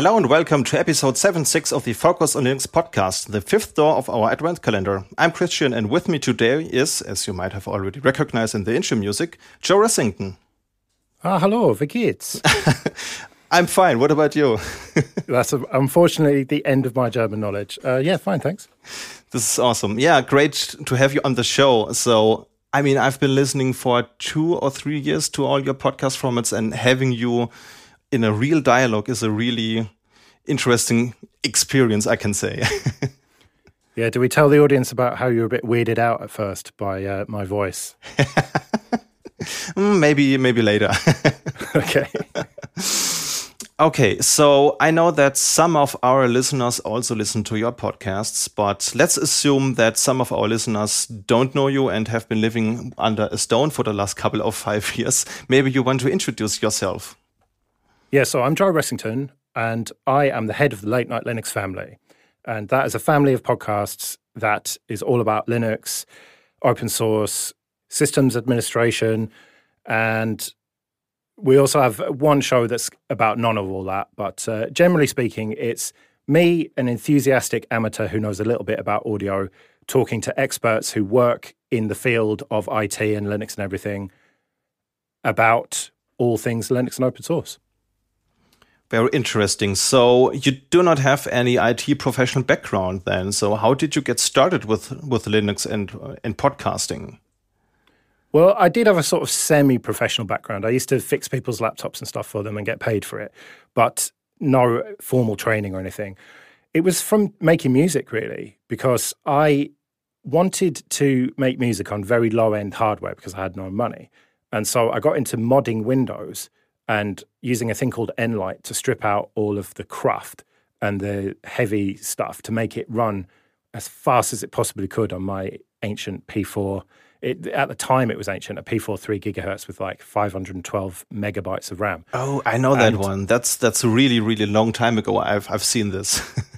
Hello and welcome to episode 76 of the Focus on Linux podcast, the fifth door of our advent calendar. I'm Christian and with me today is, as you might have already recognized in the intro music, Joe Ressington. Ah, hello, wie geht's? I'm fine. What about you? That's unfortunately the end of my German knowledge. Uh, yeah, fine, thanks. This is awesome. Yeah, great to have you on the show. So, I mean, I've been listening for two or three years to all your podcast formats, and having you in a real dialogue is a really interesting experience, I can say. yeah, do we tell the audience about how you were a bit weirded out at first by uh, my voice? Mm, maybe, maybe later. okay. Okay, so I know that some of our listeners also listen to your podcasts, but let's assume that some of our listeners don't know you and have been living under a stone for the last couple of five years. Maybe you want to introduce yourself. Yeah, so I'm Joe Ressington, and I am the head of the Late Night Linux family. And that is a family of podcasts that is all about Linux, open source, systems administration, and we also have one show that's about none of all that, but uh, generally speaking, it's me, an enthusiastic amateur who knows a little bit about audio, talking to experts who work in the field of IT and Linux and everything about all things Linux and open source. Very interesting. So you do not have any IT professional background then. So how did you get started with with Linux and uh, and podcasting? Well, I did have a sort of semi professional background. I used to fix people's laptops and stuff for them and get paid for it, but no formal training or anything. It was from making music, really, because I wanted to make music on very low end hardware because I had no money. And so I got into modding Windows and using a thing called nLite to strip out all of the cruft and the heavy stuff to make it run as fast as it possibly could on my ancient P4 it, at the time, it was ancient, a P4 3 gigahertz with like 512 megabytes of RAM. Oh, I know that one. That's that's a really really long time ago. I've I've seen this.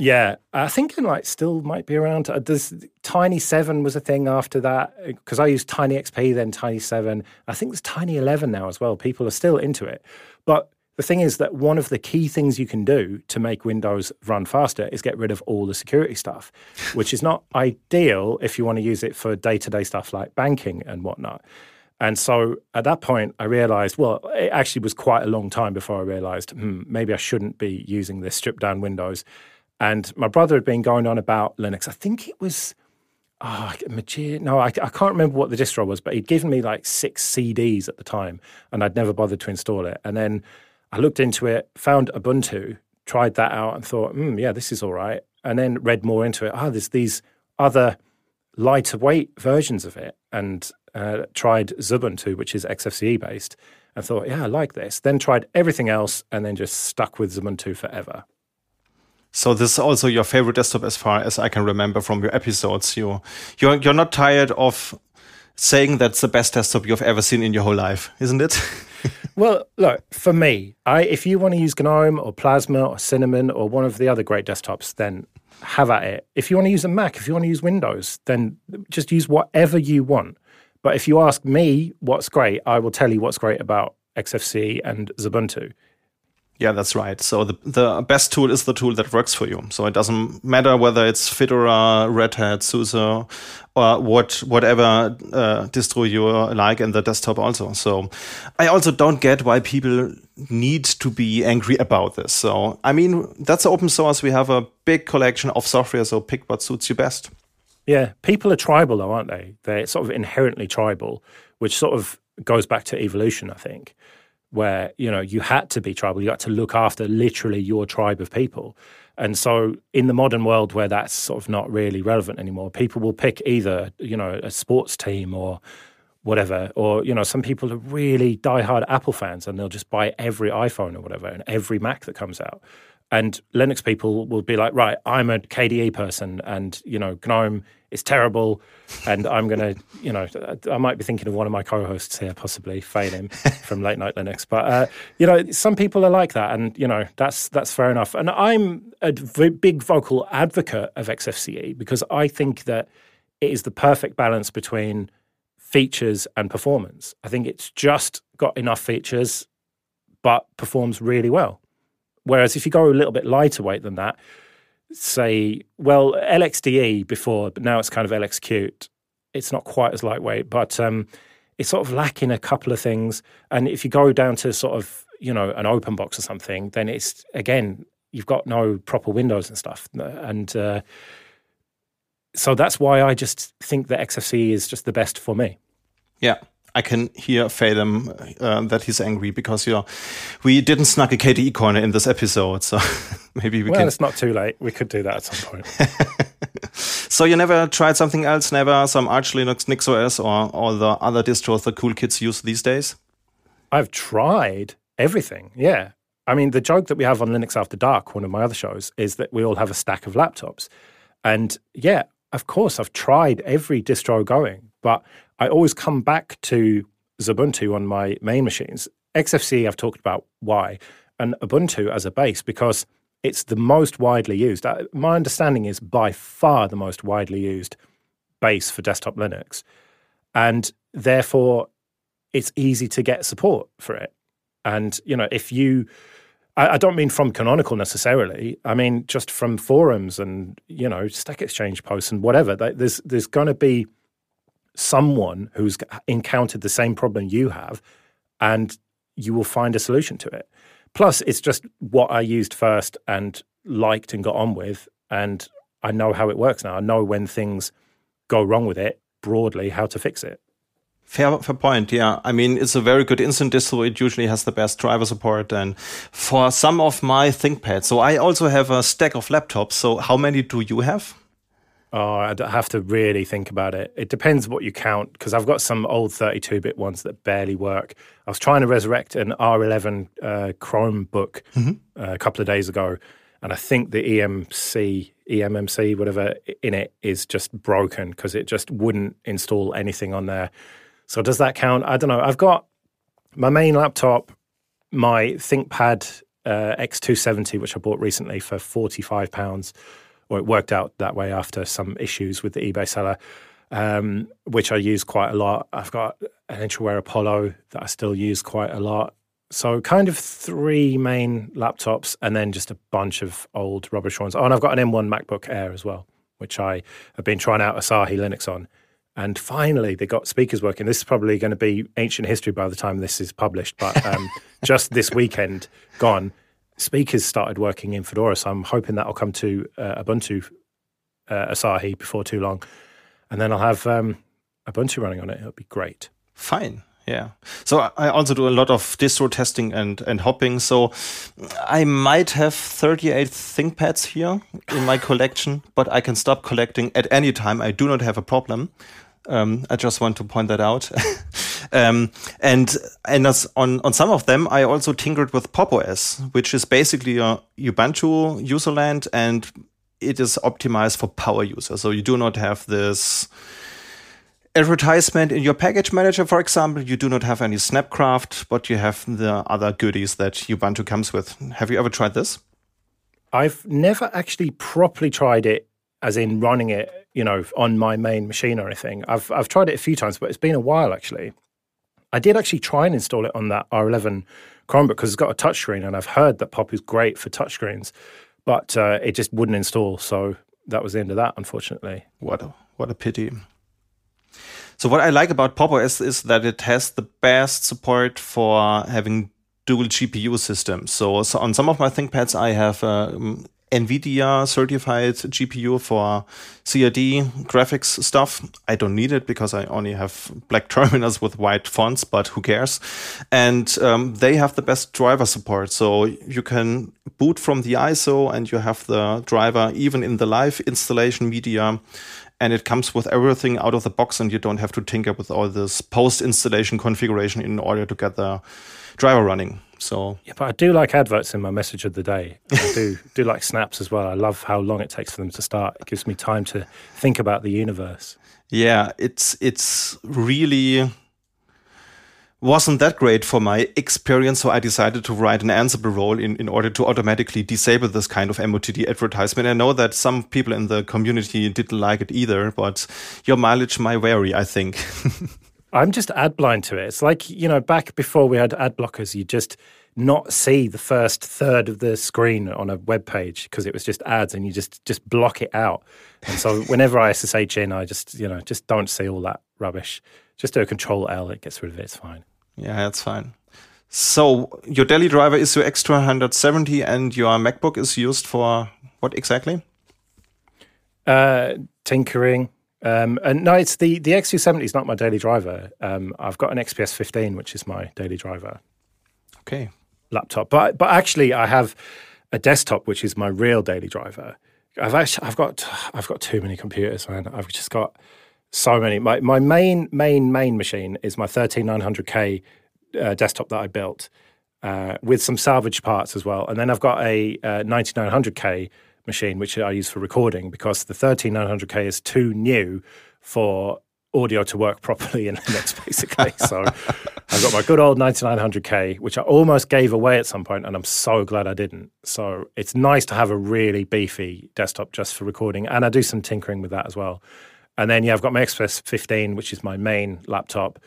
yeah, I think it like still might be around. Uh, there's Tiny Seven was a thing after that because I used Tiny XP, then Tiny Seven. I think there's Tiny Eleven now as well. People are still into it, but the thing is that one of the key things you can do to make Windows run faster is get rid of all the security stuff, which is not ideal if you want to use it for day to day stuff like banking and whatnot. And so at that point, I realized, well, it actually was quite a long time before I realized, hmm, maybe I shouldn't be using this stripped down Windows. And my brother had been going on about Linux. I think it was, oh, no, I, I can't remember what the distro was, but he'd given me like six CDs at the time, and I'd never bothered to install it. And then I looked into it, found Ubuntu, tried that out, and thought, hmm, yeah, this is all right. And then read more into it. Ah, oh, there's these other lighter weight versions of it, and uh, tried Xubuntu, which is XFCE based, and thought, yeah, I like this. Then tried everything else, and then just stuck with Xubuntu forever. So this is also your favorite desktop, as far as I can remember from your episodes. You, you're you're not tired of saying that's the best desktop you've ever seen in your whole life, isn't it? well, look, for me, I, if you want to use GNOME or Plasma or Cinnamon or one of the other great desktops, then have at it. If you want to use a Mac, if you want to use Windows, then just use whatever you want. But if you ask me what's great, I will tell you what's great about XFCE and Xubuntu. Yeah, that's right. So the the best tool is the tool that works for you. So it doesn't matter whether it's Fedora, Red Hat, SUSE, or what whatever uh, distro you like in the desktop also. So I also don't get why people need to be angry about this. So I mean, that's open source. We have a big collection of software. So pick what suits you best. Yeah, people are tribal though, aren't they? They're sort of inherently tribal, which sort of goes back to evolution, I think where you know you had to be tribal. You had to look after literally your tribe of people. And so in the modern world where that's sort of not really relevant anymore people will pick either you know a sports team or whatever or you know some people are really diehard apple fans and they'll just buy every iphone or whatever and every mac that comes out and linux people will be like right i'm a kde person and you know gnome is terrible. And I'm going to, you know, I might be thinking of one of my co-hosts here, possibly him from Late Night Linux. But uh, you know, some people are like that, and you know, that's that's fair enough. And I'm a big vocal advocate of XFCE because I think that it is the perfect balance between features and performance. I think it's just got enough features, but performs really well. Whereas if you go a little bit lighter weight than that, say, well, LXDE before, but now it's kind of LXQt. It's not quite as lightweight, but um, it's sort of lacking a couple of things. And if you go down to sort of, you know, an open box or something, then it's, again, you've got no proper windows and stuff. And uh, so that's why I just think that XFCE is just the best for me. Yeah. I can hear Fathom uh, that he's angry because you know, we didn't snug a KDE corner in this episode, so maybe we well, can. it's not too late. We could do that at some point. so you never tried something else? Never some Arch Linux, NixOS, or all the other distros the cool kids use these days? I've tried everything. Yeah, I mean the joke that we have on Linux After Dark, one of my other shows, is that we all have a stack of laptops, and yeah, of course I've tried every distro going, but I always come back to Ubuntu on my main machines. XFCE, I've talked about why, and Ubuntu as a base because it's the most widely used. My understanding is by far the most widely used base for desktop Linux. And therefore, it's easy to get support for it. And, you know, if you, I, I don't mean from Canonical necessarily, I mean just from forums and, you know, Stack Exchange posts and whatever. There's, there's going to be someone who's encountered the same problem you have, and you will find a solution to it. Plus, it's just what I used first and liked and got on with, and I know how it works now. I know when things go wrong with it broadly, how to fix it. Fair, fair point. Yeah. I mean, it's a very good instant distro. It usually has the best driver support. And for some of my ThinkPads, so I also have a stack of laptops. So how many do you have? Oh, I'd have to really think about it. It depends what you count because I've got some old 32 bit ones that barely work. I was trying to resurrect an R11 uh, Chromebook mm-hmm. uh, a couple of days ago, and I think the EMC, EMMC, whatever in it is just broken because it just wouldn't install anything on there. So does that count? I don't know. I've got my main laptop, my ThinkPad uh, X270, which I bought recently for £45 or it worked out that way after some issues with the eBay seller, um, which I use quite a lot. I've got an Entroware Apollo that I still use quite a lot. So kind of three main laptops and then just a bunch of old rubbish ones. Oh, and I've got an M1 MacBook Air as well, which I have been trying out Asahi Linux on. And finally, they got speakers working. This is probably going to be ancient history by the time this is published, but um, just this weekend gone, speakers started working in Fedora, so I'm hoping that'll come to uh, Ubuntu uh, Asahi before too long, and then I'll have um, Ubuntu running on it. It'll be great. Fine. Yeah. So I also do a lot of distro testing and, and hopping. So I might have 38 ThinkPads here in my collection, but I can stop collecting at any time. I do not have a problem. Um, I just want to point that out. um, and and as on on some of them, I also tinkered with Pop OS, which is basically a Ubuntu userland, and it is optimized for power users. So you do not have this advertisement in your package manager, for example. You do not have any Snapcraft, but you have the other goodies that Ubuntu comes with. Have you ever tried this? I've never actually properly tried it, as in running it you know, on my main machine or anything. I've I've tried it a few times, but it's been a while actually. I did actually try and install it on that R11 Chromebook because it's got a touchscreen, and I've heard that Pop is great for touchscreens, but uh, it just wouldn't install. So that was the end of that, unfortunately. What a what a pity. So what I like about Pop OS is that it has the best support for having dual GPU systems. So, so on some of my ThinkPads, I have um, NVIDIA certified GPU for CAD graphics stuff. I don't need it because I only have black terminals with white fonts, but who cares? And um, they have the best driver support. So you can boot from the ISO and you have the driver even in the live installation media. And it comes with everything out of the box, and you don't have to tinker with all this post installation configuration in order to get the driver running. So yeah, but I do like adverts in my message of the day. I do do like snaps as well. I love how long it takes for them to start. It gives me time to think about the universe. Yeah, it's it's really wasn't that great for my experience, so I decided to write an Ansible role in, in order to automatically disable this kind of MOTD advertisement. I know that some people in the community didn't like it either, but your mileage might vary, I think. I'm just ad blind to it. It's like, you know, back before we had ad blockers, you just not see the first third of the screen on a web page because it was just ads and you just just block it out. And so whenever I SSH in, I just you know just don't see all that rubbish. Just do a control L, it gets rid of it. It's fine. Yeah, that's fine. So your daily driver is your X2 170 and your MacBook is used for what exactly? Uh, tinkering. Um, and no, it's the, the X270 is not my daily driver. Um, I've got an XPS 15, which is my daily driver. Okay. Laptop. But, but actually, I have a desktop, which is my real daily driver. I've actually, I've got, I've got too many computers, man. I've just got so many. My, my main, main, main machine is my 13900K uh, desktop that I built uh, with some salvage parts as well. And then I've got a uh, 9900K machine, which I use for recording because the 13900K is too new for audio to work properly in Linux, basically. so I've got my good old 9900K, which I almost gave away at some point, and I'm so glad I didn't. So it's nice to have a really beefy desktop just for recording, and I do some tinkering with that as well. And then, yeah, I've got my XPS 15, which is my main laptop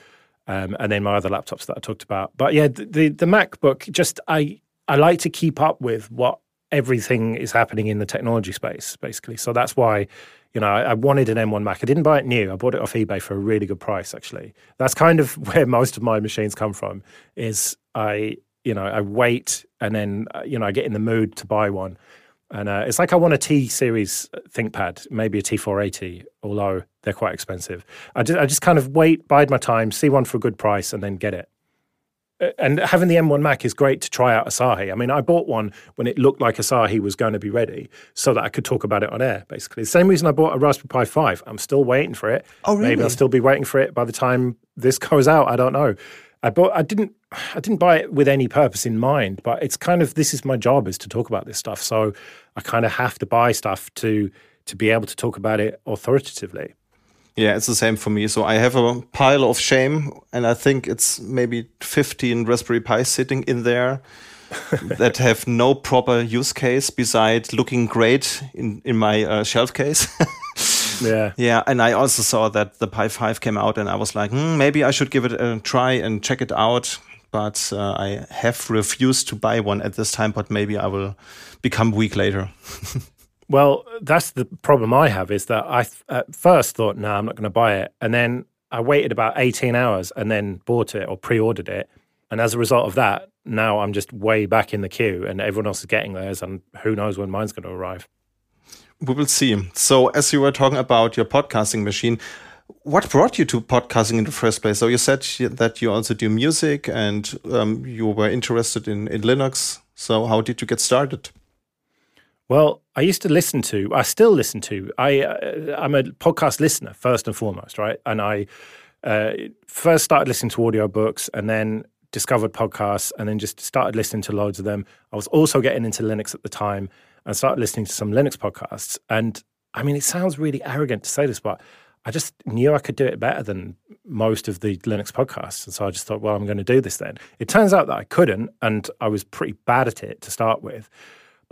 um, and then my other laptops that I talked about. But yeah, the, the, the MacBook just I I like to keep up with what everything is happening in the technology space, basically. So that's why you know I, wanted an M1 Mac. I didn't buy it new. I bought it off eBay for a really good price. Actually, that's kind of where most of my machines come from. Is I you know I wait and then uh, you know I get in the mood to buy one. And uh, it's like I want a T series ThinkPad, maybe a T480, although they're quite expensive. I just, I just kind of wait, bide my time, see one for a good price, and then get it. And having the M1 Mac is great to try out Asahi. I mean, I bought one when it looked like Asahi was going to be ready so that I could talk about it on air, basically. The same reason I bought a Raspberry Pi 5. I'm still waiting for it. Oh, really? Maybe I'll still be waiting for it by the time this goes out. I don't know. I bought. I didn't. I didn't buy it with any purpose in mind, but it's kind of this is my job is to talk about this stuff. So I kind of have to buy stuff to to be able to talk about it authoritatively. Yeah, it's the same for me. So I have a pile of shame, and I think it's maybe 15 Raspberry Pi sitting in there that have no proper use case besides looking great in, in my uh, shelf case. yeah. Yeah. And I also saw that the Pi 5 came out, and I was like, hmm, maybe I should give it a try and check it out. But uh, I have refused to buy one at this time, but maybe I will become weak later. Well, that's the problem I have is that I at first thought, no, nah, I'm not going to buy it. And then I waited about 18 hours and then bought it or pre ordered it. And as a result of that, now I'm just way back in the queue and everyone else is getting theirs. And who knows when mine's going to arrive. We will see. So, as you were talking about your podcasting machine, what brought you to podcasting in the first place? So, you said that you also do music and um, you were interested in, in Linux. So, how did you get started? Well, I used to listen to, I still listen to, I, uh, I'm a podcast listener first and foremost, right? And I uh, first started listening to audiobooks and then discovered podcasts and then just started listening to loads of them. I was also getting into Linux at the time and started listening to some Linux podcasts. And I mean, it sounds really arrogant to say this, but I just knew I could do it better than most of the Linux podcasts. And so I just thought, well, I'm going to do this then. It turns out that I couldn't, and I was pretty bad at it to start with.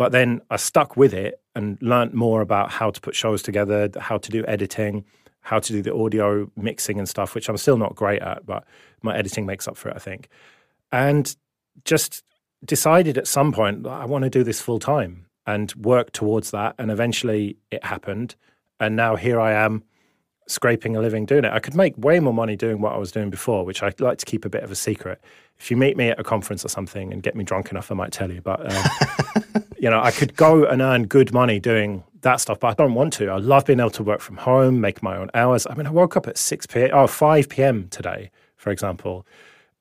But then I stuck with it and learned more about how to put shows together, how to do editing, how to do the audio mixing and stuff, which I'm still not great at, but my editing makes up for it, I think. And just decided at some point I want to do this full time and work towards that. And eventually it happened. And now here I am scraping a living doing it. I could make way more money doing what I was doing before, which I like to keep a bit of a secret. If you meet me at a conference or something and get me drunk enough, I might tell you. But uh, you know, I could go and earn good money doing that stuff, but I don't want to. I love being able to work from home, make my own hours. I mean, I woke up at 6 p.m., oh, 5 p.m. today, for example.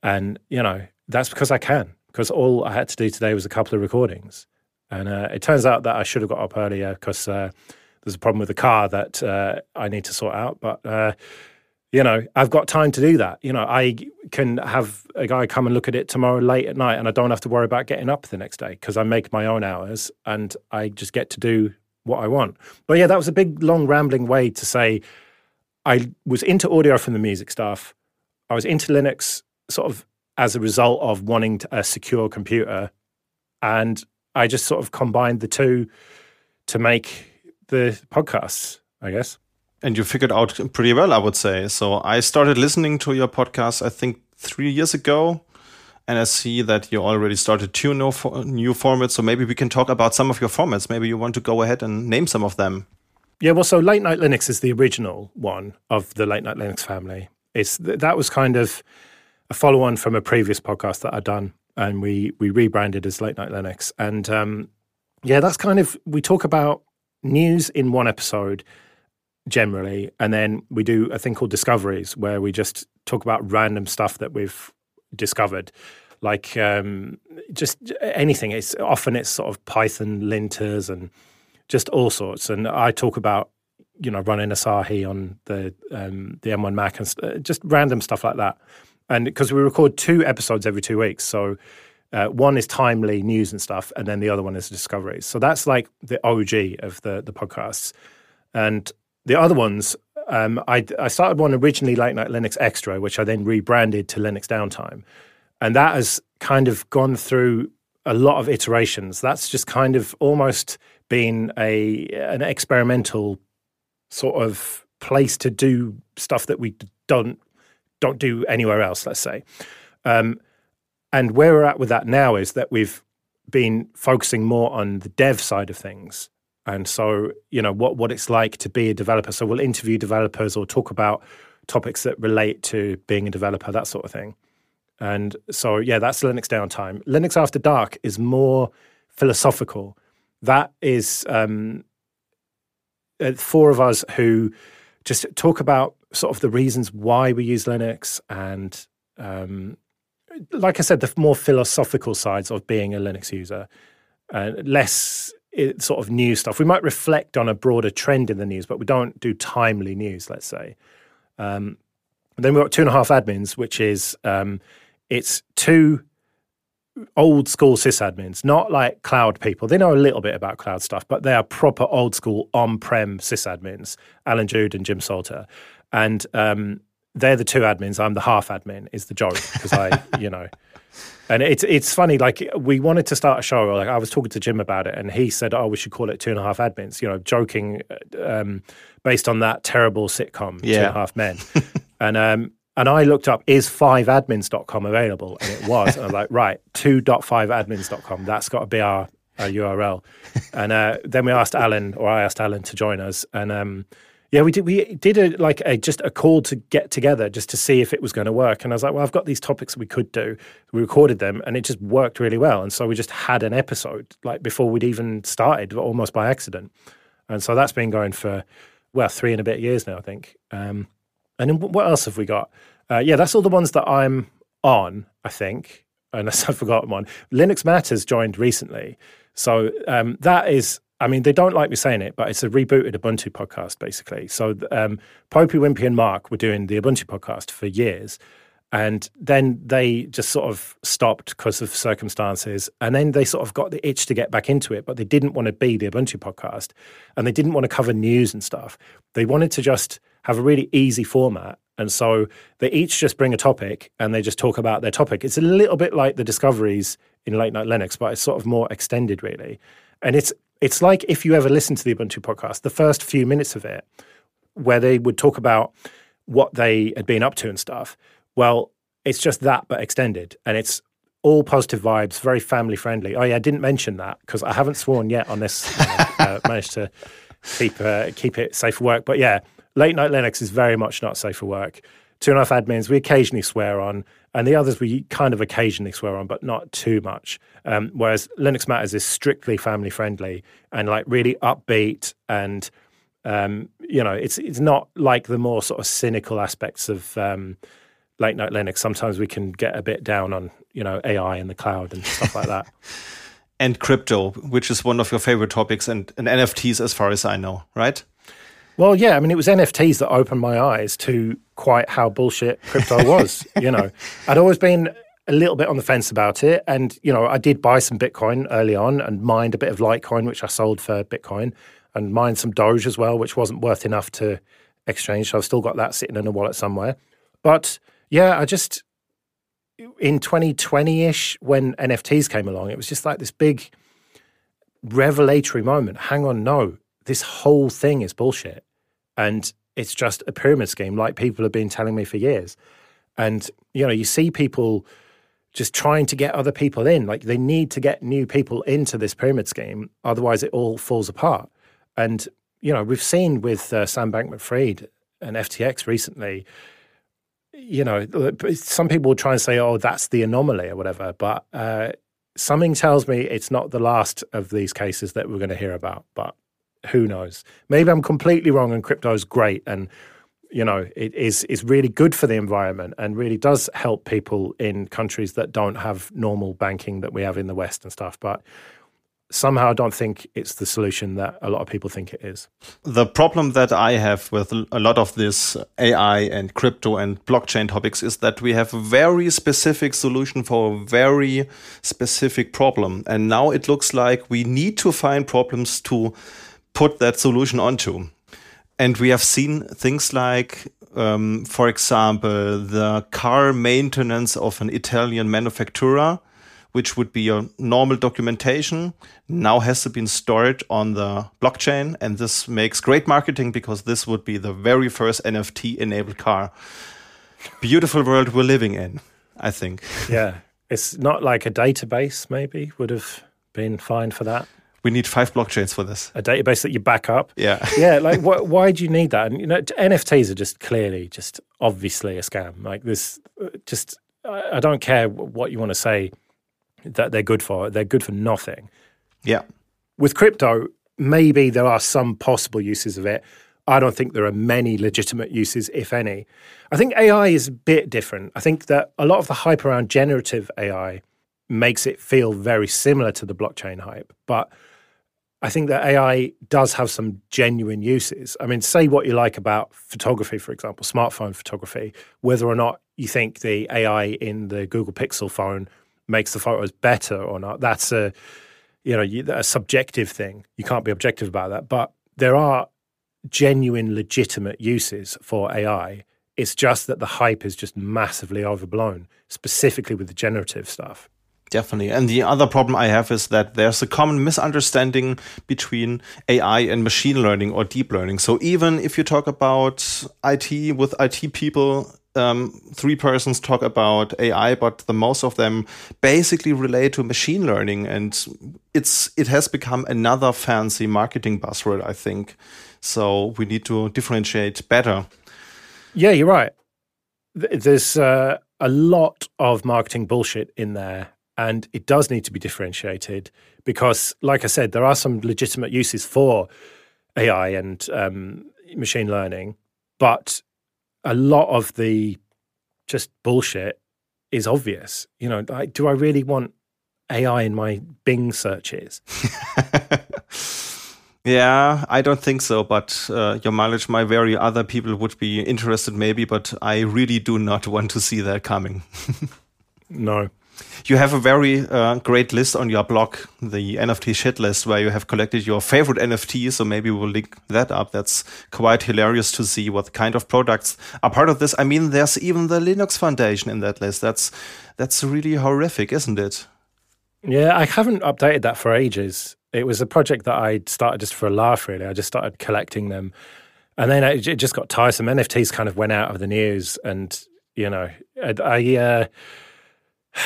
And, you know, that's because I can, because all I had to do today was a couple of recordings. And uh, it turns out that I should have got up earlier because uh, there's a problem with the car that uh, I need to sort out. But uh, you know, I've got time to do that. You know, I can have a guy come and look at it tomorrow late at night and I don't have to worry about getting up the next day because I make my own hours and I just get to do what I want. But yeah, that was a big, long, rambling way to say I was into audio from the music stuff. I was into Linux sort of as a result of wanting a secure computer. And I just sort of combined the two to make the podcasts, I guess. And you figured out pretty well, I would say. So I started listening to your podcast, I think, three years ago. And I see that you already started two new, new formats. So maybe we can talk about some of your formats. Maybe you want to go ahead and name some of them. Yeah, well, so Late Night Linux is the original one of the Late Night Linux family. It's that was kind of a follow-on from a previous podcast that I'd done, and we we rebranded as Late Night Linux. And um, yeah, that's kind of we talk about news in one episode generally, and then we do a thing called discoveries where we just talk about random stuff that we've discovered, like um, just anything. It's often it's sort of Python linters and just all sorts. And I talk about you know running Asahi on the um, the M1 Mac and st- just random stuff like that. And because we record two episodes every two weeks, so uh, one is timely news and stuff, and then the other one is discoveries. So that's like the OG of the the podcasts. And the other ones, um, I, I started one originally Late Night Linux Extra, which I then rebranded to Linux Downtime. And that has kind of gone through a lot of iterations. That's just kind of almost been a an experimental sort of place to do stuff that we don't don't do anywhere else. Let's say, um, and where we're at with that now is that we've been focusing more on the dev side of things and so, you know, what, what it's like to be a developer. So we'll interview developers or talk about topics that relate to being a developer, that sort of thing. And so, yeah, that's Linux downtime. Linux After Dark is more philosophical. That is um, uh, four of us who just talk about sort of the reasons why we use Linux and, um, like I said, the more philosophical sides of being a Linux user, uh, less it, sort of news stuff. We might reflect on a broader trend in the news, but we don't do timely news, let's say. Um, then we've got two and a half admins, which is um, it's two old school sysadmins, not like cloud people. They know a little bit about cloud stuff, but they are proper old school on prem sysadmins, Allan Jude and Jim Salter. And um, they're the two admins. I'm the half admin, is the joke, because I, you know. And it's it's funny. Like we wanted to start a show. Like I was talking to Jim about it, and he said, "Oh, we should call it Two and a Half Admins." You know, joking, um, based on that terrible sitcom, yeah. Two and a Half Men. and um, and I looked up is 5admins.com available, and it was. and I'm like, right, 2.5admins.com. That's got to be our, our URL. And uh, then we asked Allan, or I asked Allan to join us, and um, yeah, we did. We did a like a just a call to get together just to see if it was going to work. And I was like, well, I've got these topics we could do. We recorded them, and it just worked really well. And so we just had an episode like before we'd even started, almost by accident. And so that's been going for well three and a bit years now, I think. Um, and then what else have we got? Uh, yeah, that's all the ones that I'm on, I think. Unless I've forgotten one. Linux Matters joined recently. So um, that is I mean, they don't like me saying it, but it's a rebooted Ubuntu podcast, basically. So, um, Popey, Wimpy, and Mark were doing the Ubuntu podcast for years. And then they just sort of stopped because of circumstances. And then they sort of got the itch to get back into it, but they didn't want to be the Ubuntu podcast and they didn't want to cover news and stuff. They wanted to just have a really easy format. And so they each just bring a topic and they just talk about their topic. It's a little bit like the discoveries in Late Night Linux, but it's sort of more extended, really. And it's it's like if you ever listen to the Ubuntu podcast, the first few minutes of it, where they would talk about what they had been up to and stuff. Well, it's just that, but extended. And it's all positive vibes, very family friendly. Oh, yeah, I didn't mention that because I haven't sworn yet on this. You know, uh, managed to keep, uh, keep it safe for work. But yeah, late night Linux is very much not safe for work. Two and a half admins, we occasionally swear on and the others we kind of occasionally swear on, but not too much. Um, whereas Linux Matters is strictly family friendly and like really upbeat, and um, you know, it's it's not like the more sort of cynical aspects of um, late night Linux. Sometimes we can get a bit down on you know AI and the cloud and stuff like that. and crypto, which is one of your favorite topics, and, and NFTs, as far as I know, right? Well, yeah, I mean, it was NFTs that opened my eyes to quite how bullshit crypto was. you know, I'd always been a little bit on the fence about it, and you know, I did buy some Bitcoin early on and mined a bit of Litecoin, which I sold for Bitcoin, and mined some Doge as well, which wasn't worth enough to exchange. So I've still got that sitting in a wallet somewhere. But yeah, I just in 2020 ish when NFTs came along, it was just like this big revelatory moment. Hang on, no, this whole thing is bullshit. And it's just a pyramid scheme, like people have been telling me for years. And, you know, you see people just trying to get other people in. Like they need to get new people into this pyramid scheme, otherwise it all falls apart. And you know, we've seen with uh, Sam Bankman-Fried and FTX recently. You know, some people try and say, "Oh, that's the anomaly" or whatever, but uh, something tells me it's not the last of these cases that we're going to hear about. But who knows? Maybe I'm completely wrong, and crypto is great, and you know, it is is really good for the environment and really does help people in countries that don't have normal banking that we have in the West and stuff. But somehow I don't think it's the solution that a lot of people think it is. The problem that I have with a lot of this AI and crypto and blockchain topics is that we have a very specific solution for a very specific problem. And now it looks like we need to find problems to put that solution onto. And we have seen things like, um, for example, the car maintenance of an Italian manufacturer, which would be a normal documentation, now has to be stored on the blockchain. And this makes great marketing because this would be the very first NFT enabled car. Beautiful world we're living in, I think. Yeah. It's not like a database, maybe, would have been fine for that we need five blockchains for this. A database that you back up. Yeah. yeah. Like, wh- why do you need that? And you know, NFTs are just clearly, just obviously a scam. Like this, uh, just I don't care what you want to say that they're good for. They're good for nothing. Yeah. With crypto, maybe there are some possible uses of it. I don't think there are many legitimate uses, if any. I think AI is a bit different. I think that a lot of the hype around generative AI makes it feel very similar to the blockchain hype, but I think that AI does have some genuine uses. I mean, say what you like about photography, for example, smartphone photography, whether or not you think the AI in the Google Pixel phone makes the photos better or not. That's a you know a subjective thing. You can't be objective about that. But there are genuine, legitimate uses for AI. It's just that the hype is just massively overblown, specifically with the generative stuff. Definitely. And the other problem I have is that there's a common misunderstanding between AI and machine learning or deep learning. So even if you talk about IT with IT people, um, three persons talk about AI, but the most of them basically relate to machine learning, and it's it has become another fancy marketing buzzword, I think. So we need to differentiate better. Yeah, you're right. There's uh, a lot of marketing bullshit in there, and it does need to be differentiated because, like I said, there are some legitimate uses for AI and um, machine learning, but a lot of the just bullshit is obvious. You know, like, do I really want AI in my Bing searches? yeah, I don't think so. But uh, your mileage my vary. other people would be interested, maybe. But I really do not want to see that coming. no. You have a very uh, great list on your blog, the NFT shit list, where you have collected your favorite NFTs. So maybe we'll link that up. That's quite hilarious to see what kind of products are part of this. I mean, there's even the Linux Foundation in that list. That's that's really horrific, isn't it? Yeah, I haven't updated that for ages. It was a project that I started just for a laugh, really. I just started collecting them. And then it just got tiresome. NFTs kind of went out of the news. And, you know, I, I uh,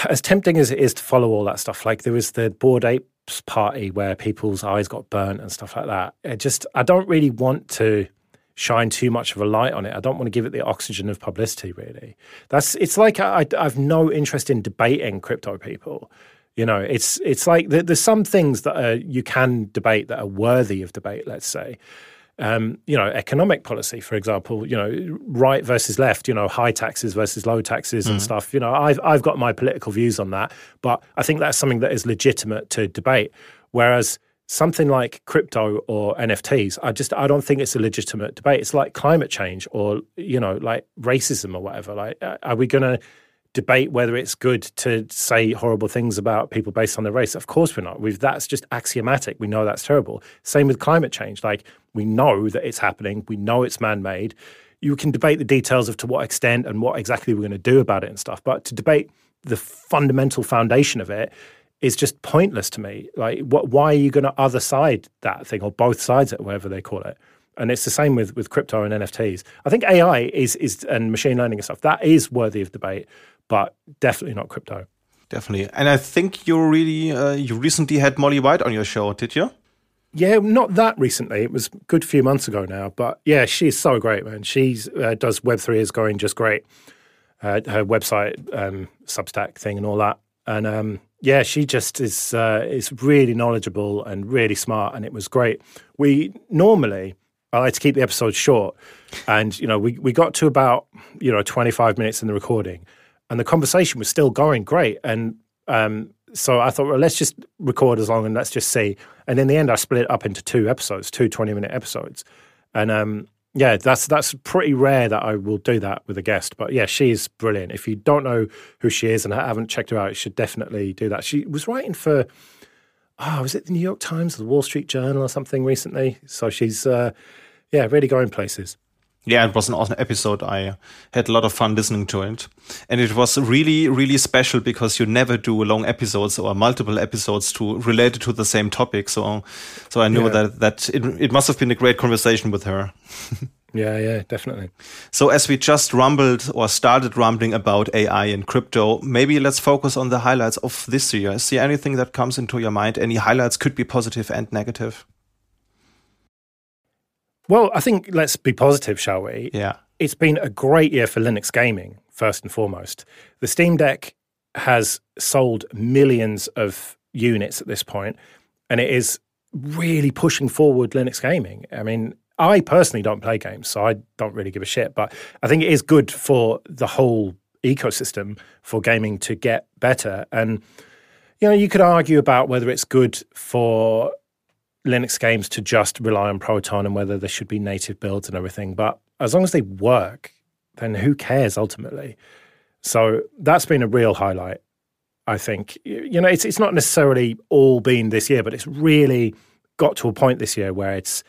as tempting as it is to follow all that stuff, like there was the Bored Apes party where people's eyes got burnt and stuff like that. It just, I don't really want to shine too much of a light on it. I don't want to give it the oxygen of publicity, really. That's, it's like I, I've no interest in debating crypto people. You know, it's it's like there's some things that are, you can debate that are worthy of debate. Let's say, um, you know, economic policy, for example, you know, right versus left, you know, high taxes versus low taxes mm. and stuff. You know, I've I've got my political views on that, but I think that's something that is legitimate to debate. Whereas something like crypto or NFTs, I just I don't think it's a legitimate debate. It's like climate change or you know, like racism or whatever. Like, are we going to debate whether it's good to say horrible things about people based on their race. Of course, we're not. We've, that's just axiomatic. We know that's terrible. Same with climate change. Like we know that it's happening. We know it's man-made. You can debate the details of to what extent and what exactly we're going to do about it and stuff. But to debate the fundamental foundation of it is just pointless to me. Like, what, why are you going to other side that thing or both sides it, whatever they call it? And it's the same with with crypto and NFTs. I think AI is is and machine learning and stuff that is worthy of debate but definitely not crypto. definitely. And I think you really uh, you recently had Molly White on your show, did you? Yeah, not that recently. It was a good few months ago now. But yeah, she's so great, man. She uh, does Web three is going just great. Uh, her website, um, Substack thing, and all that. And um, yeah, she just is uh, is really knowledgeable and really smart, and it was great. We normally I like to keep the episodes short, and you know we we got to about you know twenty five minutes in the recording, and the conversation was still going great, and um, so I thought, well, let's just record as long and let's just see. And in the end, I split it up into two episodes, two 20 minute episodes. And um, yeah, that's that's pretty rare that I will do that with a guest. But yeah, she's brilliant. If you don't know who she is and haven't checked her out, you should definitely do that. She was writing for, oh, was it the New York Times, or the Wall Street Journal, or something recently? So she's, uh, yeah, really going places. Yeah, it was an awesome episode. I had a lot of fun listening to it. And it was really, really special because you never do long episodes or multiple episodes to related to the same topic. So so I knew yeah. that that it, it must have been a great conversation with her. yeah, yeah, definitely. So as we just rumbled or started rumbling about AI and crypto, maybe let's focus on the highlights of this year. Is there anything that comes into your mind? Any highlights could be positive and negative? Well, I think let's be positive, shall we? Yeah. It's been a great year for Linux gaming, first and foremost. The Steam Deck has sold millions of units at this point, and it is really pushing forward Linux gaming. I mean, I personally don't play games, so I don't really give a shit, but I think it is good for the whole ecosystem for gaming to get better. And, you know, you could argue about whether it's good for Linux games to just rely on Proton and whether there should be native builds and everything. But as long as they work, then who cares ultimately? So that's been a real highlight. I think you know it's it's not necessarily all been this year, but it's really got to a point this year where it's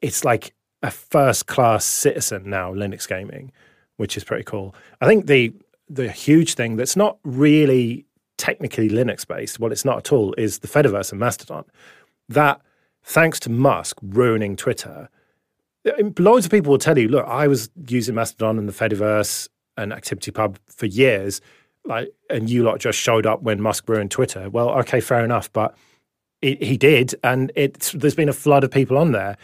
it's like a first class citizen now Linux gaming, which is pretty cool. I think the the huge thing that's not really technically Linux based, well, it's not at all, is the Fediverse and Mastodon. That thanks to Musk ruining Twitter, loads of people will tell you, look, I was using Mastodon and the Fediverse and ActivityPub for years, like, and you lot just showed up when Musk ruined Twitter. Well, okay, fair enough, but it, he did, and it's there's been a flood of people on there.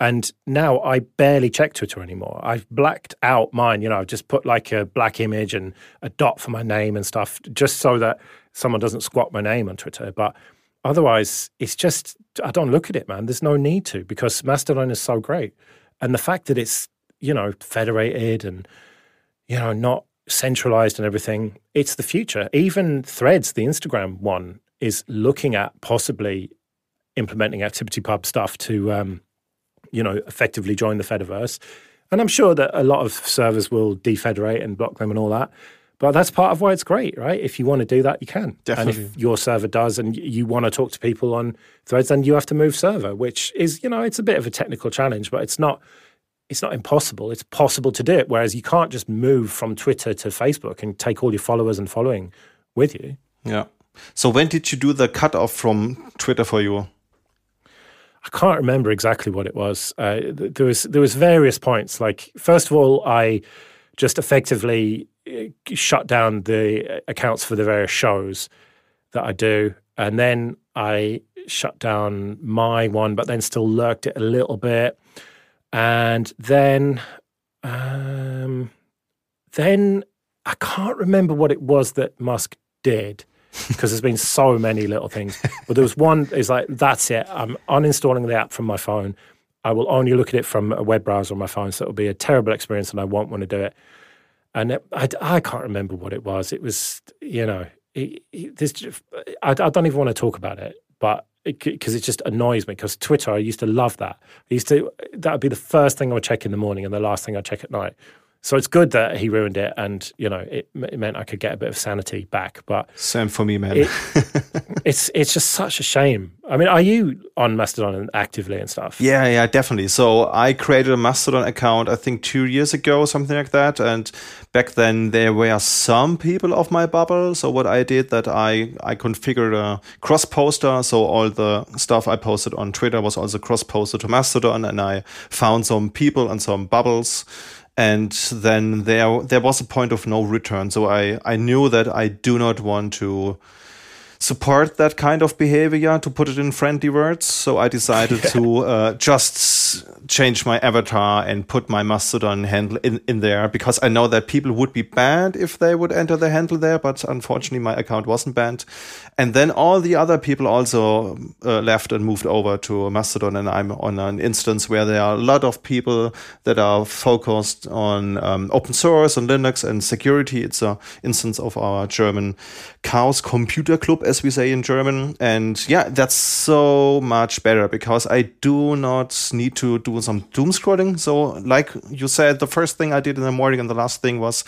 And now I barely check Twitter anymore. I've blacked out mine. You know, I've just put like a black image and a dot for my name and stuff, just so that someone doesn't squat my name on Twitter. But Otherwise, it's just, I don't look at it, man. There's no need to because Mastodon is so great. And the fact that it's, you know, federated and, you know, not centralized and everything, it's the future. Even Threads, the Instagram one, is looking at possibly implementing ActivityPub stuff to, um, you know, effectively join the Fediverse. And I'm sure that a lot of servers will defederate and block them and all that. But that's part of why it's great, right? If you want to do that, you can. Definitely. And if your server does and you want to talk to people on threads, then you have to move server, which is, you know, it's a bit of a technical challenge, but it's not it's not impossible. It's possible to do it. Whereas you can't just move from Twitter to Facebook and take all your followers and following with you. Yeah. So when did you do the cutoff from Twitter for you? I can't remember exactly what it was. Uh, there was there was various points. Like first of all, I just effectively shut down the accounts for the various shows that I do, and then I shut down my one, but then still lurked it a little bit, and then, um, then I can't remember what it was that Musk did because there's been so many little things. But there was one is like that's it. I'm uninstalling the app from my phone. I will only look at it from a web browser on my phone, so it'll be a terrible experience, and I won't want to do it and it, I, I can't remember what it was. It was, you know, it, it, this, I, I don't even want to talk about it, but because it, it, just annoys me. Because Twitter, I used to love that. I used to that would be the first thing I would check in the morning and the last thing I would check at night. So it's good that he ruined it, and you know, it, it meant I could get a bit of sanity back. But same for me, man. it, it's it's just such a shame. I mean, are you on Mastodon actively and stuff? Yeah, yeah, definitely. So I created a Mastodon account, I think two years ago, something like that. And back then there were some people of my bubble. So what I did that I I configured a cross poster, so all the stuff I posted on Twitter was also cross posted to Mastodon, and I found some people and some bubbles and then there there was a point of no return. So I I knew that I do not want to support that kind of behavior, to put it in friendly words. So I decided yeah. to uh, just change my avatar and put my Mastodon handle in, in there because I know that people would be banned if they would enter the handle there, but unfortunately my account wasn't banned. And then all the other people also uh, left and moved over to Mastodon, and I'm on an instance where there are a lot of people that are focused on um, open source and Linux and security. It's a instance of our German Chaos Computer Club as we say in German. And yeah, that's so much better because I do not need to do some doom scrolling. So, like you said, the first thing I did in the morning and the last thing was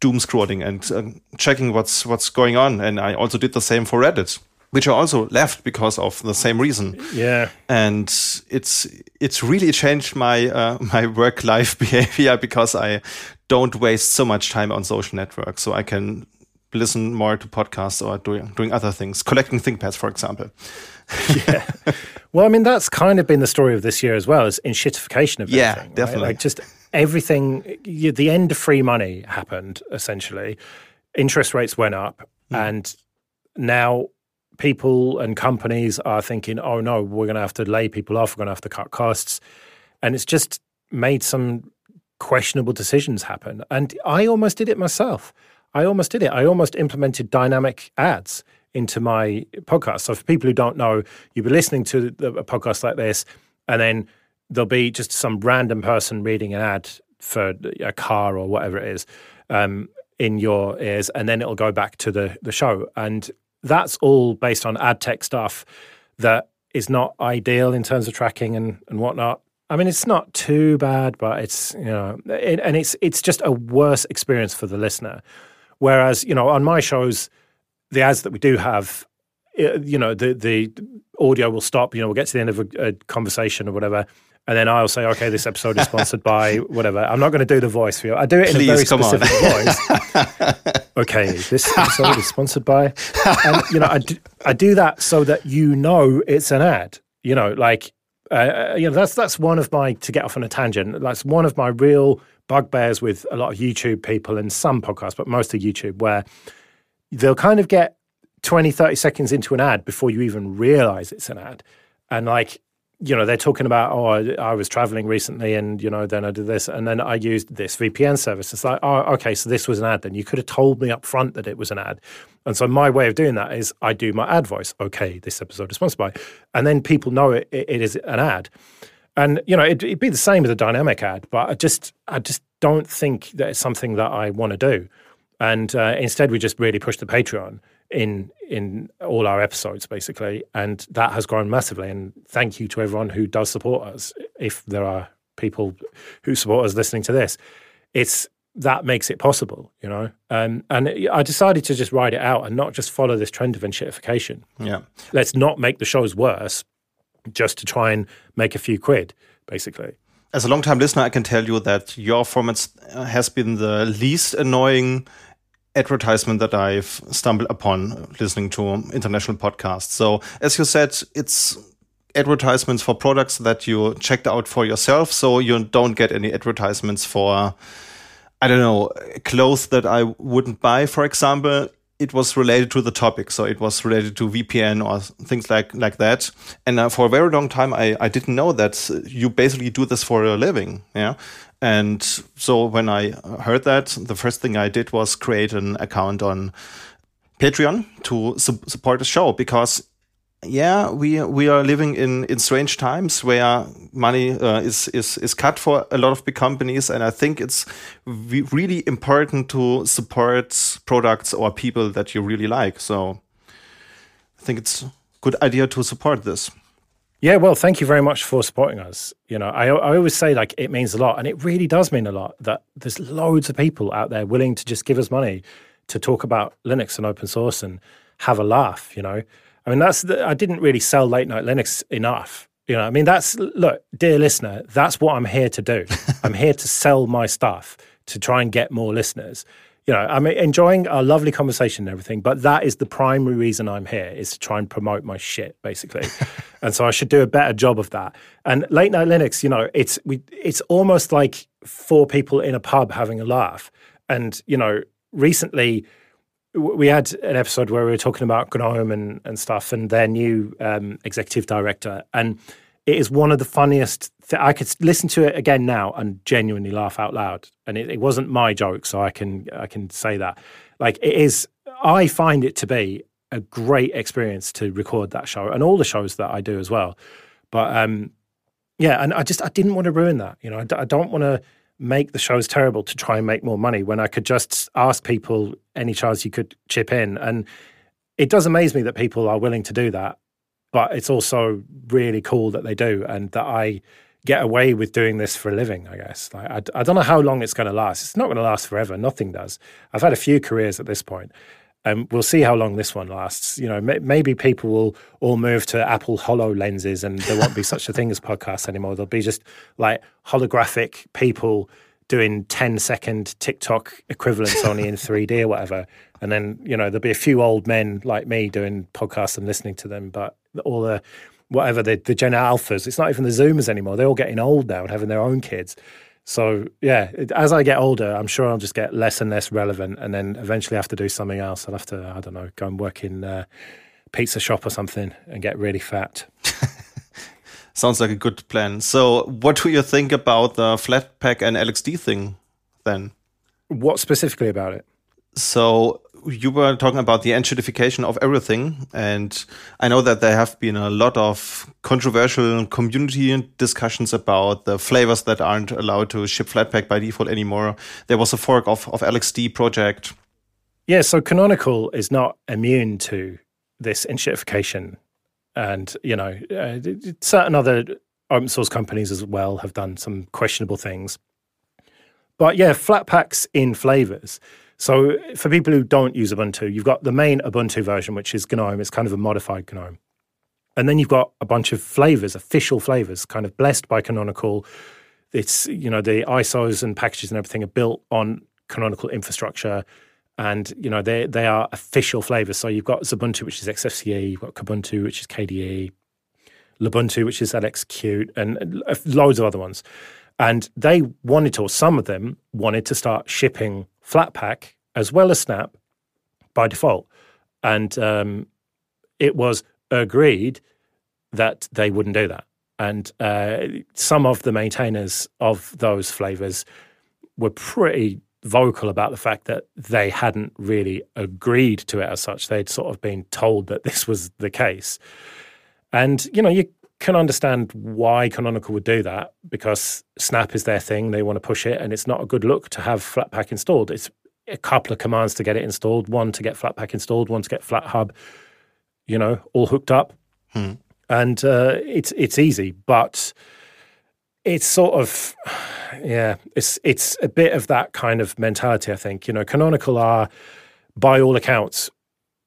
doom scrolling and uh, checking what's what's going on. And I also did the same for Reddit which I also left because of the same reason. Yeah, and it's it's really changed my uh, my work life behavior because I don't waste so much time on social networks, so I can listen more to podcasts or doing doing other things, collecting ThinkPads, for example. yeah. Well, I mean, that's kind of been the story of this year as well, is enshittification of yeah, definitely. Right? Like just everything. You, the end of free money happened essentially. Interest rates went up, mm. and now people and companies are thinking, "Oh no, we're going to have to lay people off. We're going to have to cut costs," and it's just made some questionable decisions happen. And I almost did it myself. I almost did it. I almost implemented dynamic ads into my podcast. So for people who don't know, you'll be listening to a podcast like this, and then there'll be just some random person reading an ad for a car or whatever it is um, in your ears, and then it'll go back to the the show. And that's all based on ad tech stuff that is not ideal in terms of tracking and, and whatnot. I mean, it's not too bad, but it's you know, it, and it's it's just a worse experience for the listener. Whereas, you know, on my shows, the ads that we do have, you know, the the audio will stop. You know, we'll get to the end of a, a conversation or whatever, and then I'll say, okay, this episode is sponsored by whatever. I'm not going to do the voice for you. I do it in Please, a very specific voice. okay, this episode is sponsored by, and you know, I do, I do that so that you know it's an ad. You know, like uh, uh you know, that's that's one of my to get off on a tangent. That's one of my real bugbears with a lot of YouTube people and some podcasts, but mostly YouTube, where they'll kind of get 20, 30 seconds into an ad before you even realize it's an ad. And like, you know, they're talking about, oh, I, I, was traveling recently and, you know, then I did this and then I used this VPN service. It's like, oh, okay, so this was an ad then. You could have told me up front that it was an ad. And so my way of doing that is I do my ad voice. Okay, this episode is sponsored by. And then people know it, it, it is an ad. And you know, it'd, it'd, be the same with a dynamic ad, but I just, I just don't think that it's something that I want to do. And uh, instead, we just really push the Patreon in in all our episodes, basically, and that has grown massively. And thank you to everyone who does support us. If there are people who support us listening to this, it's that makes it possible, you know. Um, and I decided to just ride it out and not just follow this trend of enshittification. Yeah, let's not make the shows worse, just to try and make a few quid, basically. As a long-time listener, I can tell you that your format has been the least annoying advertisement that I've stumbled upon listening to international podcasts. So, as you said, it's advertisements for products that you checked out for yourself. So you don't get any advertisements for, I don't know, clothes that I wouldn't buy, for example it was related to the topic. So it was related to VPN or things like, like that. And uh, for a very long time, I, I didn't know that you basically do this for a living. Yeah. And so when I heard that, the first thing I did was create an account on Patreon to su support the show because yeah, we we are living in in strange times where money uh, is is is cut for a lot of big companies, and I think it's really important to support products or people that you really like. So I think it's a good idea to support this. Yeah, well, thank you very much for supporting us. You know, I, I always say like it means a lot, and it really does mean a lot that there's loads of people out there willing to just give us money to talk about Linux and open source and have a laugh. You know, I mean, that's the, I didn't really sell late night Linux enough. You know, I mean, that's look, dear listener, that's what I'm here to do. I'm here to sell my stuff to try and get more listeners. You know, I'm enjoying a lovely conversation and everything, but that is the primary reason I'm here is to try and promote my shit, basically. and so I should do a better job of that. And late night Linux, you know, it's we it's almost like four people in a pub having a laugh. And you know, recently we had an episode where we were talking about GNOME and, and stuff, and their new um, executive director, and it is one of the funniest. Th- I could listen to it again now and genuinely laugh out loud. And it, it wasn't my joke, so I can I can say that. Like it is, I find it to be a great experience to record that show and all the shows that I do as well. But um, yeah, and I just I didn't want to ruin that. You know, I d- I don't want to make the shows terrible to try and make more money when I could just ask people any chance you could chip in. And it does amaze me that people are willing to do that but it's also really cool that they do and that I get away with doing this for a living, I guess. Like, I, I don't know how long it's going to last. It's not going to last forever. Nothing does. I've had a few careers at this point. And um, we'll see how long this one lasts. You know, may, maybe people will all move to Apple HoloLenses, and there won't be such a thing as podcasts anymore. There'll be just like holographic people doing 10 second TikTok equivalents only in 3D or whatever. And then, you know, there'll be a few old men like me doing podcasts and listening to them. But all the whatever the the Gen Alphas. It's not even the Zoomers anymore. They're all getting old now and having their own kids. So yeah, as I get older, I'm sure I'll just get less and less relevant, and then eventually have to do something else. I'll have to I don't know go and work in a pizza shop or something and get really fat. Sounds like a good plan. So, what do you think about the Flatpak and LXD thing then? What specifically about it? So, you were talking about the enshittification of everything, and I know that there have been a lot of controversial community discussions about the flavors that aren't allowed to ship Flatpak by default anymore. There was a fork of, of LXD project. Yeah, so Canonical is not immune to this enshittification, and you know, uh, certain other open source companies as well have done some questionable things. But yeah, Flatpaks in flavors so for people who don't use Ubuntu, you've got the main Ubuntu version, which is GNOME. It's kind of a modified GNOME. And then you've got a bunch of flavors, official flavors, kind of blessed by Canonical. It's, you know, the ISOs and packages and everything are built on Canonical infrastructure. And, you know, they, they are official flavors. So you've got Xubuntu, which is XFCE, you've got Kubuntu, which is KDE, Lubuntu, which is LXQt, and loads of other ones. And they wanted to, or some of them wanted to start shipping Flatpak as well as Snap by default. And um, it was agreed that they wouldn't do that. And uh, some of the maintainers of those flavors were pretty vocal about the fact that they hadn't really agreed to it as such. They'd sort of been told that this was the case. And, you know, you can understand why Canonical would do that because Snap is their thing. They want to push it, and it's not a good look to have Flatpak installed. It's a couple of commands to get it installed one to get Flatpak installed, one to get FlatHub, you know, all hooked up. Hmm. And uh, it's it's easy, but it's sort of yeah, it's it's a bit of that kind of mentality. I think you know, Canonical are by all accounts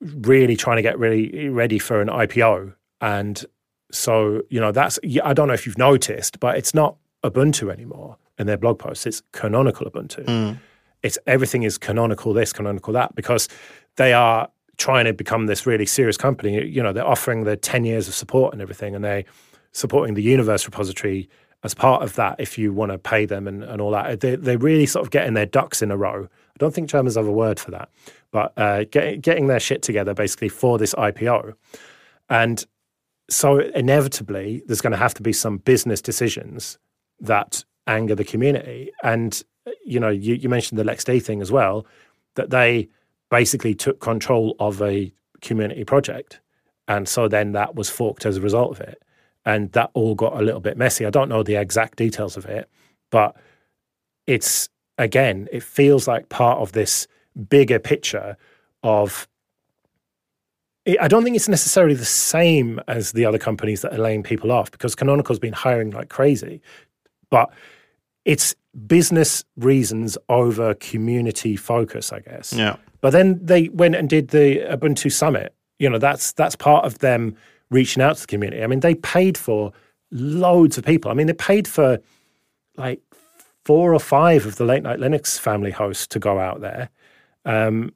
really trying to get really ready for an IPO, and so, you know, that's, I don't know if you've noticed, but it's not Ubuntu anymore in their blog posts. It's canonical Ubuntu. Mm. It's everything is canonical this, canonical that, because they are trying to become this really serious company. You know, they're offering the 10 years of support and everything, and they're supporting the Universe repository as part of that if you want to pay them and, and all that. They, they're really sort of getting their ducks in a row. I don't think Germans have a word for that, but uh, get, getting their shit together basically for this IPO. And so inevitably, there's going to have to be some business decisions that anger the community. And you know, you, you mentioned the LXD thing as well, that they basically took control of a community project, and so then that was forked as a result of it, and that all got a little bit messy. I don't know the exact details of it, but it's again, it feels like part of this bigger picture of I don't think it's necessarily the same as the other companies that are laying people off because Canonical's been hiring like crazy, but it's business reasons over community focus, I guess. Yeah. But then they went and did the Ubuntu Summit. You know, that's that's part of them reaching out to the community. I mean, they paid for loads of people. I mean, they paid for like four or five of the late night Linux family hosts to go out there um,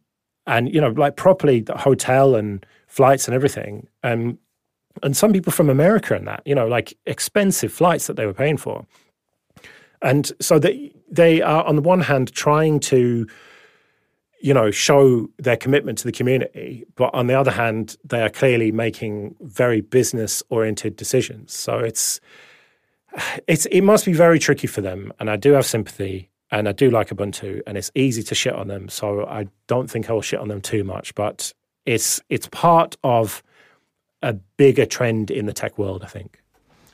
and you know, like properly the hotel and flights and everything, and and some people from America and that, you know, like expensive flights that they were paying for, and so they they are on the one hand trying to you know, show their commitment to the community. But on the other hand, they are clearly making very business oriented decisions. So it's, it's, it must be very tricky for them. And I do have sympathy and I do like Ubuntu and it's easy to shit on them. So I don't think I'll shit on them too much, but it's, it's part of a bigger trend in the tech world, I think.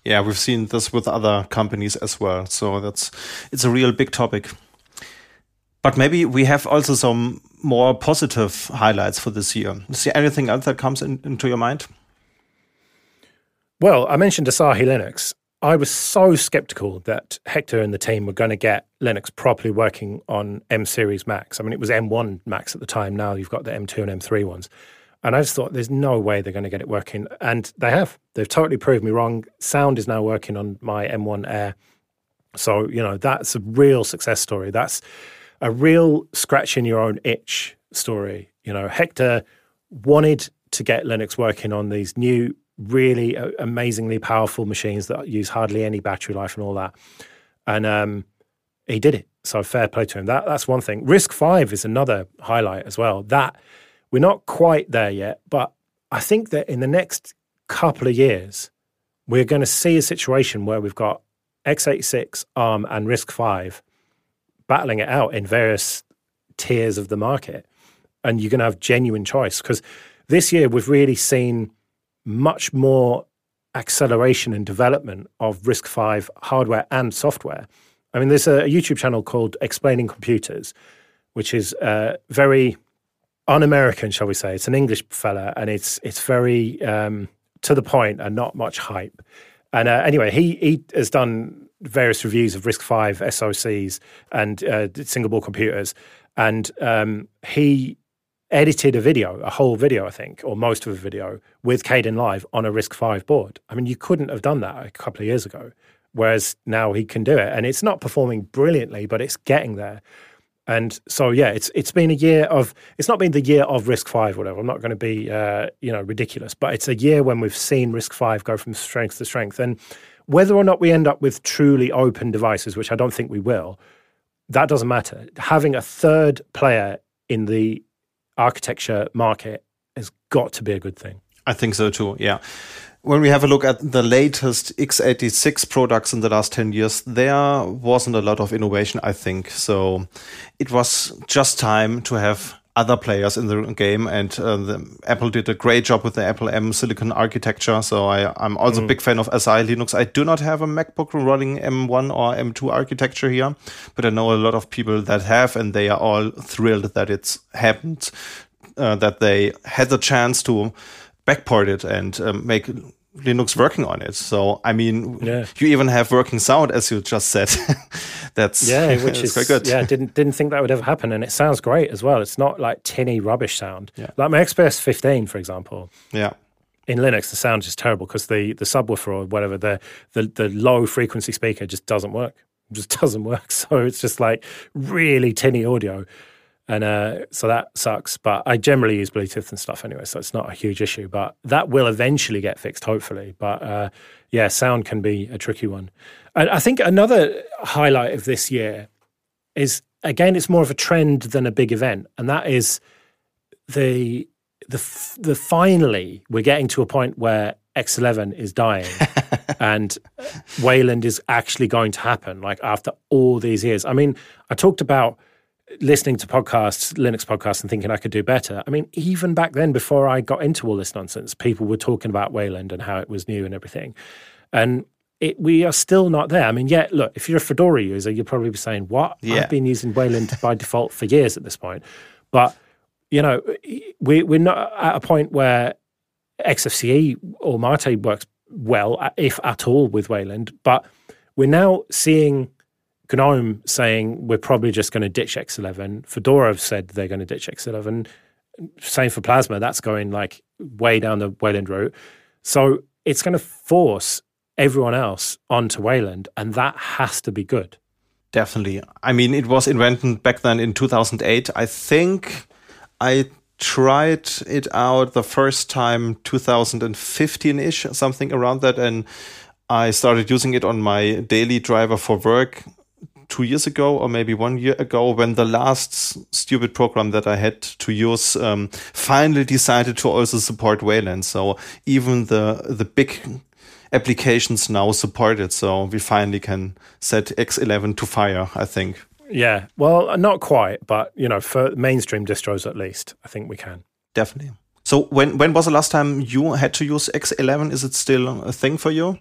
Yeah, we've seen this with other companies as well. So that's, it's a real big topic. But maybe we have also some more positive highlights for this year. Is there anything else that comes in, into your mind? Well, I mentioned Asahi Linux. I was so skeptical that Hector and the team were going to get Linux properly working on M series Macs. I mean, it was M1 Macs at the time. Now you've got the M2 and M3 ones. And I just thought there's no way they're going to get it working. And they have. They've totally proved me wrong. Sound is now working on my M1 Air. So, you know, that's a real success story. That's a real scratching your own itch story. You know, Hector wanted to get Linux working on these new, really uh, amazingly powerful machines that use hardly any battery life and all that. And um, he did it. So fair play to him. That that's one thing. RISC-V is another highlight as well. That we're not quite there yet, but I think that in the next couple of years, we're going to see a situation where we've got x86, ARM, and RISC-V battling it out in various tiers of the market. And you're going to have genuine choice because this year we've really seen much more acceleration and development of RISC-V hardware and software. I mean, there's a YouTube channel called Explaining Computers, which is uh, very un-American, shall we say? It's an English fella, and it's it's very um, to the point and not much hype. And uh, anyway, he he has done various reviews of RISC-V SoCs and uh, single board computers, and um, he edited a video, a whole video, I think, or most of a video with Caden Kdenlive on a RISC-V board. I mean, you couldn't have done that a couple of years ago, whereas now he can do it, and it's not performing brilliantly, but it's getting there. And so, yeah, it's it's been a year of it's not been the year of RISC-V, whatever. I'm not going to be uh, you know ridiculous, but it's a year when we've seen RISC-V go from strength to strength, and whether or not we end up with truly open devices, which I don't think we will, that doesn't matter. Having a third player in the architecture market has got to be a good thing. I think so too. Yeah. When we have a look at the latest x86 products in the last 10 years, there wasn't a lot of innovation, I think. So it was just time to have other players in the game, and uh, the, Apple did a great job with the Apple M Silicon architecture. So I, am also mm. a big fan of Asahi Linux. I do not have a MacBook running M1 or M2 architecture here, but I know a lot of people that have, and they are all thrilled that it's happened, uh, that they had the chance to backport it and um, make Linux working on it. So I mean, yeah. you even have working sound, as you just said. that's yeah, which is quite good. Yeah, didn't didn't think that would ever happen, and it sounds great as well. It's not like tinny rubbish sound. Yeah. Like my XPS 15, for example. Yeah. In Linux, the sound is just terrible because the the subwoofer or whatever the, the the low frequency speaker just doesn't work. It just doesn't work. So it's just like really tinny audio and uh, so that sucks. But I generally use Bluetooth and stuff anyway, so it's not a huge issue. But that will eventually get fixed, hopefully. But uh, yeah, sound can be a tricky one. And I think another highlight of this year is again, it's more of a trend than a big event, and that is the the the finally we're getting to a point where X11 is dying and Wayland is actually going to happen. Like after all these years, I mean, I talked about listening to podcasts, Linux podcasts, and thinking I could do better. I mean, even back then, before I got into all this nonsense, people were talking about Wayland and how it was new and everything. And it, we are still not there. I mean, yeah, look, if you're a Fedora user, you'll probably be saying, What? Yeah. I've been using Wayland by default for years at this point. But, you know, we, we're not at a point where XFCE or Mate works well, uh, if at all, with Wayland. But we're now seeing GNOME saying we're probably just going to ditch X11. Fedora have said they're going to ditch X11. Same for Plasma. That's going like way down the Wayland route. So it's going to force everyone else onto Wayland, and that has to be good. Definitely. I mean, it was invented back then in 2008. I think I tried it out the first time 2015 ish, something around that. And I started using it on my daily driver for work two years ago or maybe one year ago when the last stupid program that I had to use um, finally decided to also support Wayland. So even the the big applications now support it. So we finally can set X11 to fire, I think. Yeah, well, not quite, but you know, for mainstream distros at least, I think we can. Definitely. So when when was the last time you had to use X11? Is it still a thing for you?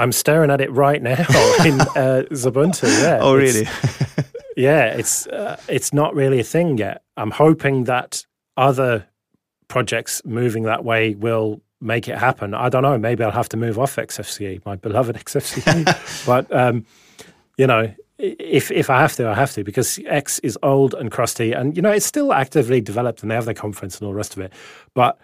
I'm staring at it right now in uh, Ubuntu. Yeah. Oh, really? yeah, it's uh, it's not really a thing yet. I'm hoping that other projects moving that way will make it happen. I don't know. Maybe I'll have to move off XFCE, my beloved XFCE. but um, you know, if if I have to, I have to because X is old and crusty, and you know it's still actively developed, and they have their conference and all the rest of it. But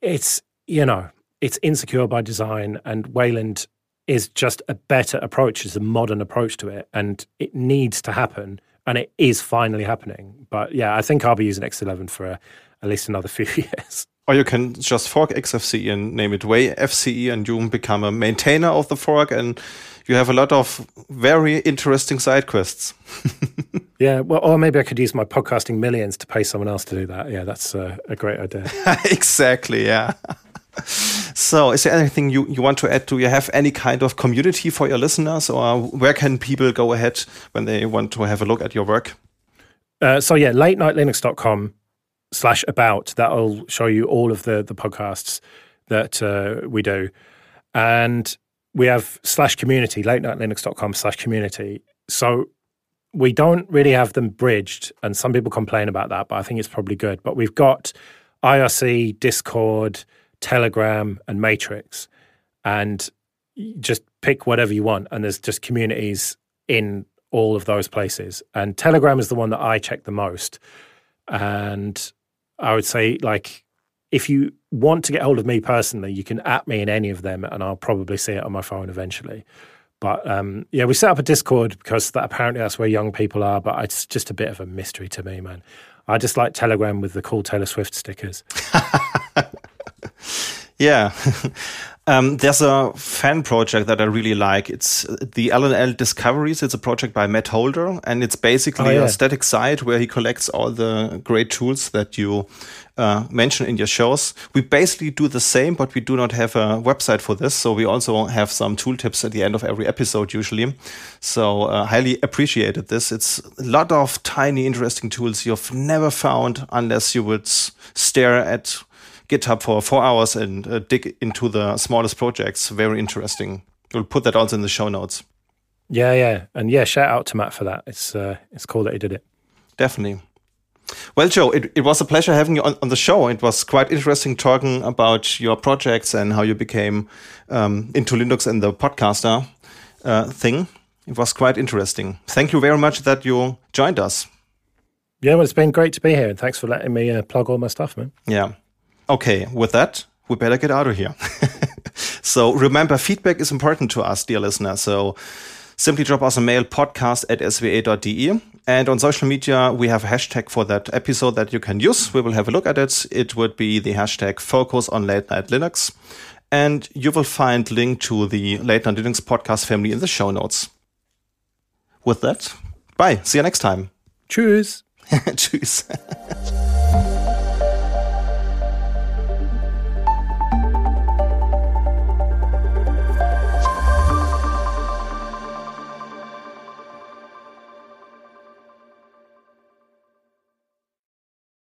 it's you know it's insecure by design, and Wayland is just a better approach. It's a modern approach to it, and it needs to happen, and it is finally happening. But yeah, I think I'll be using X11 for a, at least another few years. Or you can just fork XFCE and name it Way FCE, and you become a maintainer of the fork, and you have a lot of very interesting side quests. yeah, well, or maybe I could use my podcasting millions to pay someone else to do that. Yeah, that's a, a great idea. exactly. Yeah. So, is there anything you, you want to add? Do you have any kind of community for your listeners, or where can people go ahead when they want to have a look at your work? Uh, so, yeah, late nightlinux.com slash about that'll show you all of the the podcasts that uh, we do and we have slash community late night linux.com slash community so we don't really have them bridged and some people complain about that but i think it's probably good but we've got irc discord telegram and matrix and just pick whatever you want and there's just communities in all of those places and telegram is the one that i check the most and I would say, like, if you want to get hold of me personally, you can at me in any of them, and I'll probably see it on my phone eventually. But um, yeah, we set up a Discord because that apparently that's where young people are. But it's just a bit of a mystery to me, man. I just like Telegram with the cool Taylor Swift stickers. yeah. Um, there's a fan project that I really like. It's the LNL Discoveries. It's a project by Matt Holder, and it's basically oh, yeah. a static site where he collects all the great tools that you uh, mention in your shows. We basically do the same, but we do not have a website for this. So we also have some tooltips at the end of every episode, usually. So uh, highly appreciated this. It's a lot of tiny, interesting tools you've never found unless you would stare at GitHub for four hours and uh, dig into the smallest projects. Very interesting. We'll put that also in the show notes. Yeah, yeah, and yeah, shout out to Matt for that. It's uh, it's cool that he did it. Definitely. Well, Joe, it, it was a pleasure having you on, on the show. It was quite interesting talking about your projects and how you became um, into Linux and the podcaster uh, thing. It was quite interesting. Thank you very much that you joined us. Yeah, well, it's been great to be here, and thanks for letting me uh, plug all my stuff, man. Yeah. Okay, with that, we better get out of here. so remember, feedback is important to us, dear listener. So simply drop us a mail podcast at sva.de. And on social media, we have a hashtag for that episode that you can use. We will have a look at it. It would be the hashtag focus on late night Linux. And you will find link to the late night Linux podcast family in the show notes. With that, bye. See you next time. Tschüss. Tschüss.